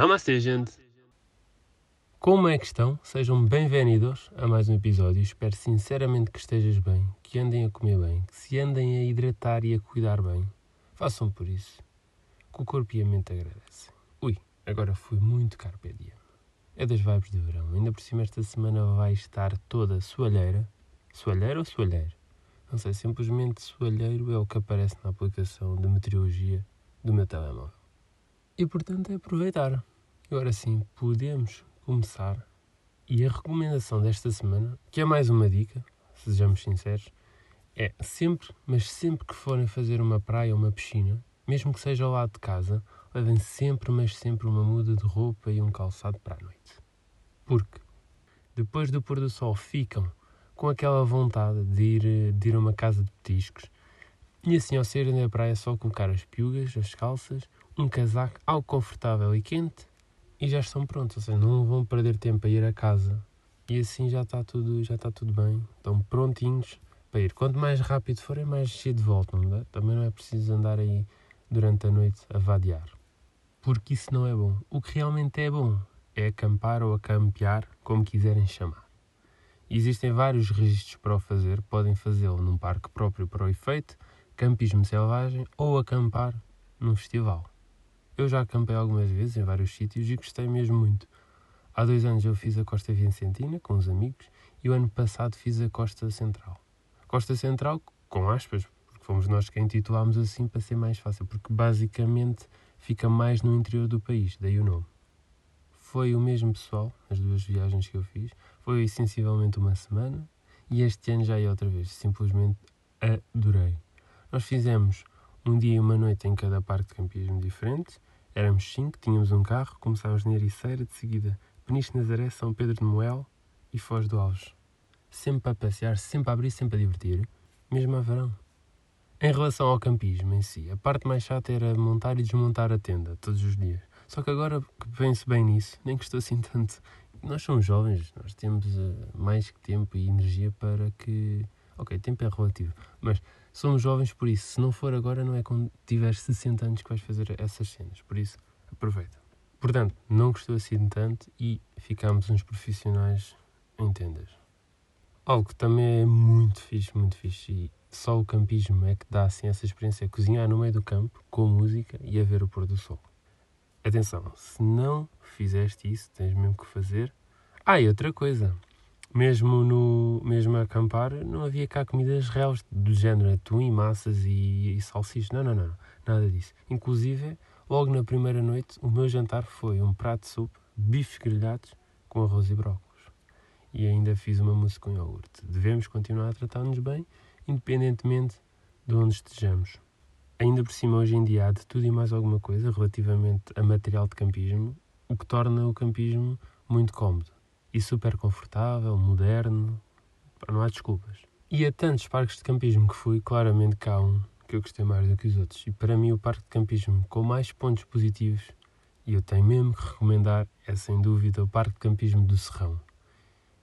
Namaste, gente! Como é que estão? Sejam bem-vindos a mais um episódio. Espero sinceramente que estejas bem, que andem a comer bem, que se andem a hidratar e a cuidar bem. Façam por isso, que o corpo e a mente agradecem. Ui, agora fui muito carpe diem. É das vibes de verão. Ainda por cima esta semana vai estar toda soalheira. Soalheira ou soalheiro? Não sei, simplesmente soalheiro é o que aparece na aplicação de meteorologia do meu telemóvel. E portanto é aproveitar. Agora sim, podemos começar. E a recomendação desta semana, que é mais uma dica, sejamos sinceros, é sempre, mas sempre que forem fazer uma praia ou uma piscina, mesmo que seja ao lado de casa, levem sempre, mas sempre uma muda de roupa e um calçado para a noite. Porque depois do pôr do sol ficam com aquela vontade de ir, de ir a uma casa de petiscos e assim ao saírem da praia só colocar as piugas, as calças, um casaco, algo confortável e quente e já estão prontos, ou seja, não vão perder tempo a ir a casa e assim já está tudo, já está tudo bem, estão prontinhos para ir. Quanto mais rápido forem, mais cedo voltam, não é? Também não é preciso andar aí durante a noite a vadear. Porque isso não é bom. O que realmente é bom é acampar ou acampear, como quiserem chamar. Existem vários registros para o fazer, podem fazê-lo num parque próprio para o efeito, campismo selvagem ou acampar num festival. Eu já acampei algumas vezes em vários sítios e gostei mesmo muito. Há dois anos eu fiz a Costa Vicentina com os amigos e o ano passado fiz a Costa Central. Costa Central, com aspas, porque fomos nós quem titulámos assim para ser mais fácil, porque basicamente fica mais no interior do país, daí o nome. Foi o mesmo pessoal, as duas viagens que eu fiz, foi sensivelmente uma semana e este ano já é outra vez, simplesmente adorei. Nós fizemos um dia e uma noite em cada parque de campismo diferente, éramos cinco, tínhamos um carro, começámos na Ericeira, de seguida Peniche Nazaré, São Pedro de Moel e Foz do Alves. Sempre a passear, sempre a abrir, sempre a divertir, mesmo a verão. Em relação ao campismo em si, a parte mais chata era montar e desmontar a tenda todos os dias. Só que agora que penso bem nisso, nem custou assim tanto. Nós somos jovens, nós temos uh, mais que tempo e energia para que. Ok, tempo é relativo, mas somos jovens por isso. Se não for agora, não é quando tiveres 60 anos que vais fazer essas cenas. Por isso, aproveita. Portanto, não custou assim tanto e ficámos uns profissionais em tendas. Algo que também é muito fixe, muito fixe e só o campismo é que dá assim essa experiência, é cozinhar no meio do campo, com música e a ver o pôr do sol. Atenção, se não fizeste isso, tens mesmo que fazer. Ah, e outra coisa, mesmo no mesmo a acampar, não havia cá comidas reais do género atum massas e, e salsichas. Não, não, não, nada disso. Inclusive, logo na primeira noite, o meu jantar foi um prato de sopa, bifes grelhados com arroz e brócolis. E ainda fiz uma mousse com iogurte. Devemos continuar a tratar-nos bem, independentemente de onde estejamos. Ainda por cima, hoje em dia, há de tudo e mais alguma coisa relativamente a material de campismo, o que torna o campismo muito cómodo e super confortável, moderno. Não há desculpas. E a tantos parques de campismo que fui, claramente cá um que eu gostei mais do que os outros. E para mim, o parque de campismo com mais pontos positivos, e eu tenho mesmo que recomendar, é sem dúvida o Parque de Campismo do Serrão.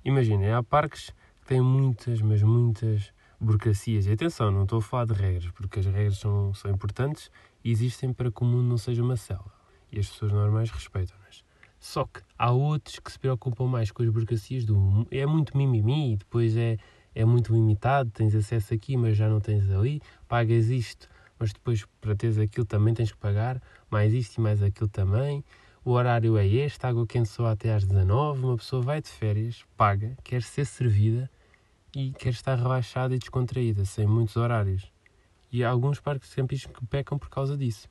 Imaginem, há parques que têm muitas, mas muitas burocracias. E atenção, não estou a falar de regras, porque as regras são, são importantes e existem para que o mundo não seja uma selva. E as pessoas normais respeitam-nas. Só que há outros que se preocupam mais com as burocracias do é muito mimimi, e depois é, é muito limitado, tens acesso aqui, mas já não tens ali, pagas isto, mas depois para teres aquilo também tens que pagar, mais isto e mais aquilo também. O horário é este, água quente só até às 19, uma pessoa vai de férias, paga, quer ser servida e quer estar relaxada e descontraída, sem muitos horários. E há alguns parques de campismo que pecam por causa disso.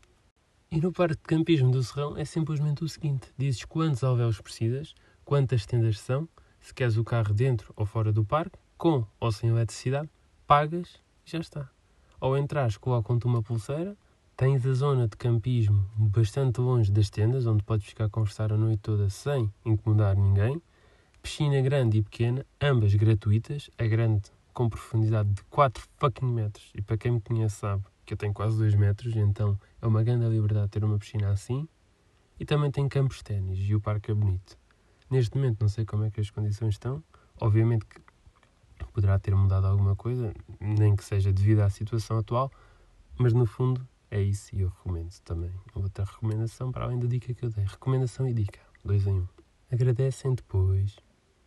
E no parque de campismo do Serrão é simplesmente o seguinte: dizes quantos alvéolos precisas, quantas tendas são, se queres o carro dentro ou fora do parque, com ou sem eletricidade, pagas e já está. Ao entrar, colocam-te uma pulseira, tens a zona de campismo bastante longe das tendas, onde podes ficar a conversar a noite toda sem incomodar ninguém piscina grande e pequena, ambas gratuitas, a grande com profundidade de 4 fucking metros. E para quem me conhece sabe que eu tenho quase 2 metros, então é uma grande liberdade ter uma piscina assim. E também tem campos de ténis e o parque é bonito. Neste momento não sei como é que as condições estão. Obviamente que poderá ter mudado alguma coisa, nem que seja devido à situação atual, mas no fundo É isso e eu recomendo também. Outra recomendação para além da dica que eu dei. Recomendação e dica. Dois em um. Agradecem depois.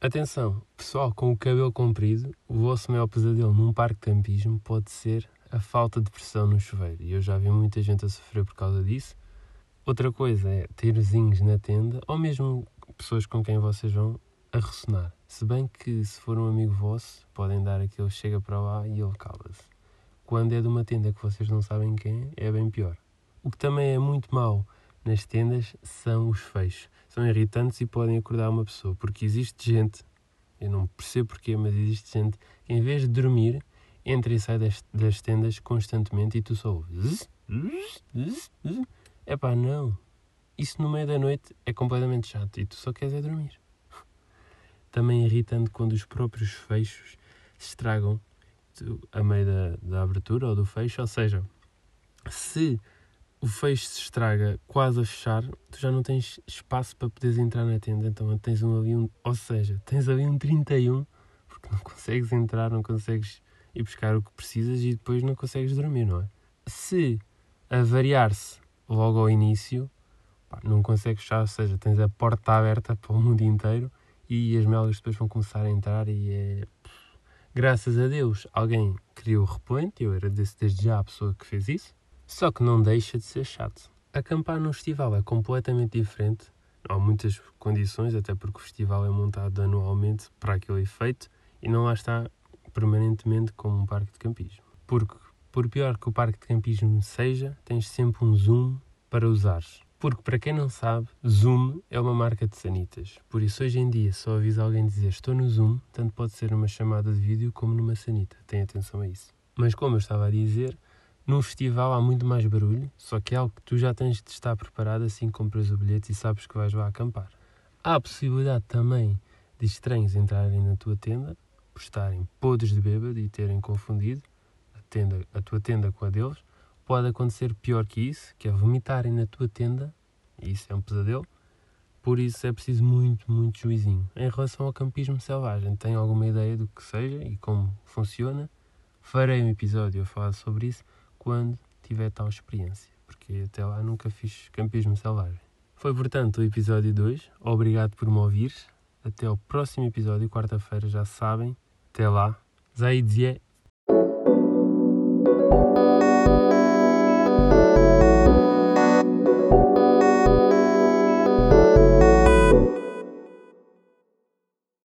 Atenção, pessoal com o cabelo comprido, o vosso maior pesadelo num parque de campismo pode ser a falta de pressão no chuveiro. E eu já vi muita gente a sofrer por causa disso. Outra coisa é ter vizinhos na tenda, ou mesmo pessoas com quem vocês vão a ressonar. Se bem que, se for um amigo vosso, podem dar aquele chega para lá e ele cala-se. Quando é de uma tenda que vocês não sabem quem é, é bem pior. O que também é muito mau nas tendas são os fechos. São irritantes e podem acordar uma pessoa, porque existe gente, eu não percebo porquê, mas existe gente que em vez de dormir, entra e sai das, das tendas constantemente e tu só. É pá, não. Isso no meio da noite é completamente chato e tu só queres é dormir. Também irritante quando os próprios fechos se estragam a meio da, da abertura ou do fecho, ou seja, se o fecho se estraga quase a fechar, tu já não tens espaço para poderes entrar na tenda, então tens um ali um, ou seja, tens ali um 31 porque não consegues entrar, não consegues ir buscar o que precisas e depois não consegues dormir, não é? Se avariar-se logo ao início, pá, não consegues fechar, ou seja, tens a porta aberta para o mundo inteiro e as melgas depois vão começar a entrar e é. Graças a Deus alguém criou o repoente, eu agradeço desde já a pessoa que fez isso, só que não deixa de ser chato. Acampar num festival é completamente diferente, há muitas condições, até porque o festival é montado anualmente para aquele efeito e não lá está permanentemente como um parque de campismo. Porque por pior que o parque de campismo seja, tens sempre um Zoom para usares. Porque, para quem não sabe, Zoom é uma marca de sanitas. Por isso, hoje em dia, só avisa alguém dizer estou no Zoom, tanto pode ser numa chamada de vídeo como numa sanita. Tenha atenção a isso. Mas, como eu estava a dizer, num festival há muito mais barulho, só que é algo que tu já tens de estar preparado assim que compras o bilhete e sabes que vais lá acampar. Há a possibilidade também de estranhos entrarem na tua tenda, por estarem podres de bêbado e terem confundido tenda, a tua tenda com a deles, pode acontecer pior que isso, que é vomitarem na tua tenda, e isso é um pesadelo, por isso é preciso muito, muito juizinho. Em relação ao campismo selvagem, tenho alguma ideia do que seja e como funciona? Farei um episódio a falar sobre isso quando tiver tal experiência, porque até lá nunca fiz campismo selvagem. Foi, portanto, o episódio 2. Obrigado por me ouvir. Até ao próximo episódio, quarta-feira, já sabem. tela. Zajdzie.